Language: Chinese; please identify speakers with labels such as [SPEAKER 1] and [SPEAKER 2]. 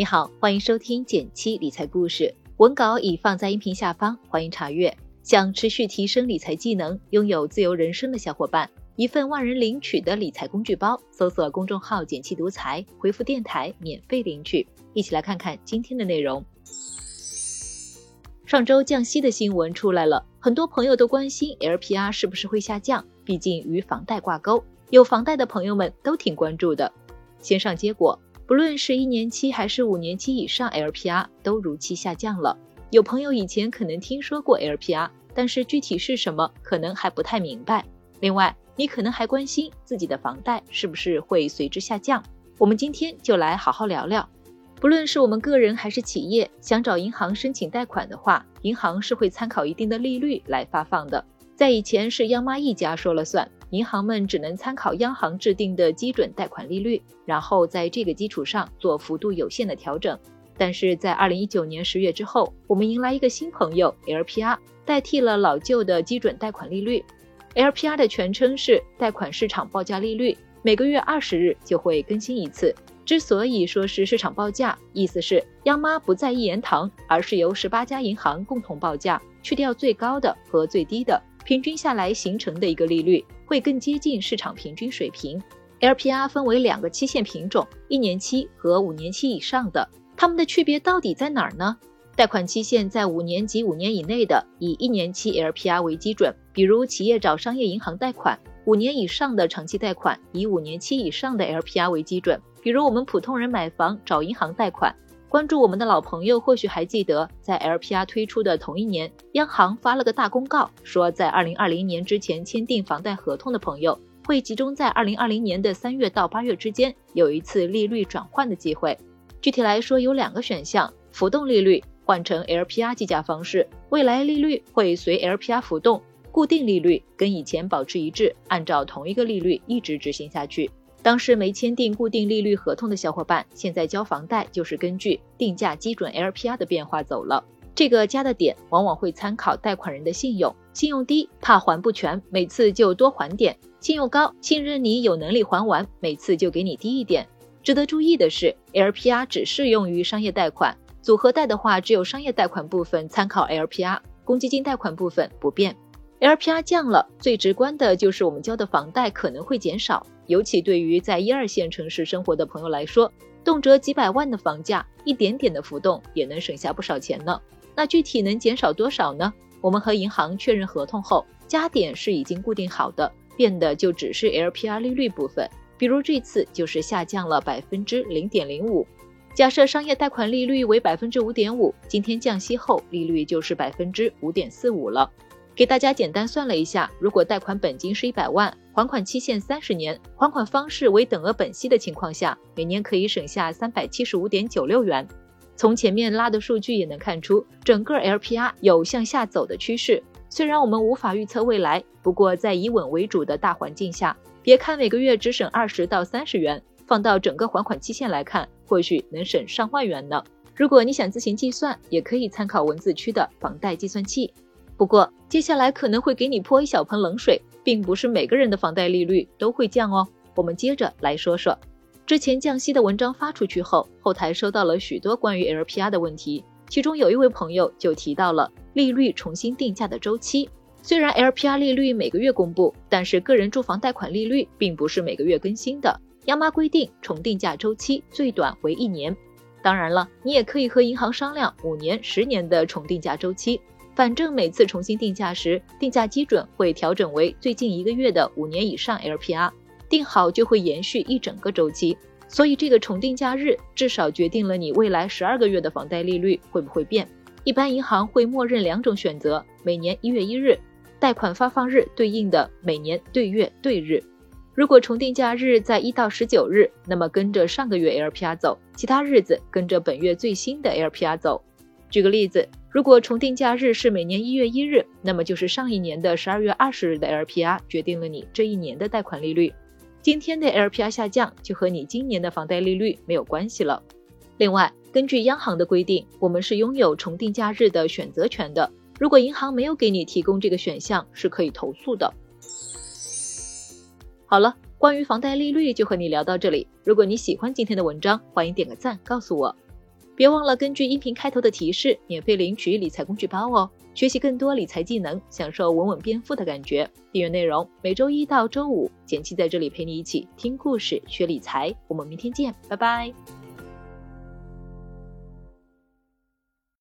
[SPEAKER 1] 你好，欢迎收听减七理财故事，文稿已放在音频下方，欢迎查阅。想持续提升理财技能，拥有自由人生的小伙伴，一份万人领取的理财工具包，搜索公众号“减七独裁，回复“电台”免费领取。一起来看看今天的内容。上周降息的新闻出来了，很多朋友都关心 LPR 是不是会下降，毕竟与房贷挂钩，有房贷的朋友们都挺关注的。先上结果。不论是一年期还是五年期以上 LPR 都如期下降了。有朋友以前可能听说过 LPR，但是具体是什么可能还不太明白。另外，你可能还关心自己的房贷是不是会随之下降。我们今天就来好好聊聊。不论是我们个人还是企业，想找银行申请贷款的话，银行是会参考一定的利率来发放的。在以前是央妈一家说了算。银行们只能参考央行制定的基准贷款利率，然后在这个基础上做幅度有限的调整。但是在二零一九年十月之后，我们迎来一个新朋友 LPR，代替了老旧的基准贷款利率。LPR 的全称是贷款市场报价利率，每个月二十日就会更新一次。之所以说是市场报价，意思是央妈不在一言堂，而是由十八家银行共同报价，去掉最高的和最低的。平均下来形成的一个利率会更接近市场平均水平。LPR 分为两个期限品种，一年期和五年期以上的，它们的区别到底在哪儿呢？贷款期限在五年及五年以内的，以一年期 LPR 为基准，比如企业找商业银行贷款；五年以上的长期贷款，以五年期以上的 LPR 为基准，比如我们普通人买房找银行贷款。关注我们的老朋友或许还记得，在 LPR 推出的同一年，央行发了个大公告，说在二零二零年之前签订房贷合同的朋友，会集中在二零二零年的三月到八月之间有一次利率转换的机会。具体来说，有两个选项：浮动利率换成 LPR 计价方式，未来利率会随 LPR 浮动；固定利率跟以前保持一致，按照同一个利率一直执行下去。当时没签订固定利率合同的小伙伴，现在交房贷就是根据定价基准 LPR 的变化走了。这个加的点往往会参考贷款人的信用，信用低怕还不全，每次就多还点；信用高，信任你有能力还完，每次就给你低一点。值得注意的是，LPR 只适用于商业贷款，组合贷的话，只有商业贷款部分参考 LPR，公积金贷款部分不变。LPR 降了，最直观的就是我们交的房贷可能会减少。尤其对于在一二线城市生活的朋友来说，动辄几百万的房价，一点点的浮动也能省下不少钱呢。那具体能减少多少呢？我们和银行确认合同后，加点是已经固定好的，变的就只是 LPR 利率部分。比如这次就是下降了百分之零点零五。假设商业贷款利率为百分之五点五，今天降息后利率就是百分之五点四五了。给大家简单算了一下，如果贷款本金是一百万，还款期限三十年，还款方式为等额本息的情况下，每年可以省下三百七十五点九六元。从前面拉的数据也能看出，整个 LPR 有向下走的趋势。虽然我们无法预测未来，不过在以稳为主的大环境下，别看每个月只省二十到三十元，放到整个还款期限来看，或许能省上万元呢。如果你想自行计算，也可以参考文字区的房贷计算器。不过，接下来可能会给你泼一小盆冷水，并不是每个人的房贷利率都会降哦。我们接着来说说，之前降息的文章发出去后，后台收到了许多关于 LPR 的问题，其中有一位朋友就提到了利率重新定价的周期。虽然 LPR 利率每个月公布，但是个人住房贷款利率并不是每个月更新的。央妈规定重定价周期最短为一年，当然了，你也可以和银行商量五年、十年的重定价周期。反正每次重新定价时，定价基准会调整为最近一个月的五年以上 LPR，定好就会延续一整个周期。所以这个重定价日至少决定了你未来十二个月的房贷利率会不会变。一般银行会默认两种选择：每年一月一日，贷款发放日对应的每年对月对日。如果重定价日在一到十九日，那么跟着上个月 LPR 走，其他日子跟着本月最新的 LPR 走。举个例子。如果重定价日是每年一月一日，那么就是上一年的十二月二十日的 LPR 决定了你这一年的贷款利率。今天的 LPR 下降，就和你今年的房贷利率没有关系了。另外，根据央行的规定，我们是拥有重定价日的选择权的。如果银行没有给你提供这个选项，是可以投诉的。好了，关于房贷利率就和你聊到这里。如果你喜欢今天的文章，欢迎点个赞告诉我。别忘了根据音频开头的提示，免费领取理财工具包哦！学习更多理财技能，享受稳稳变富的感觉。订阅内容每周一到周五，简七在这里陪你一起听故事、学理财。我们明天见，拜拜。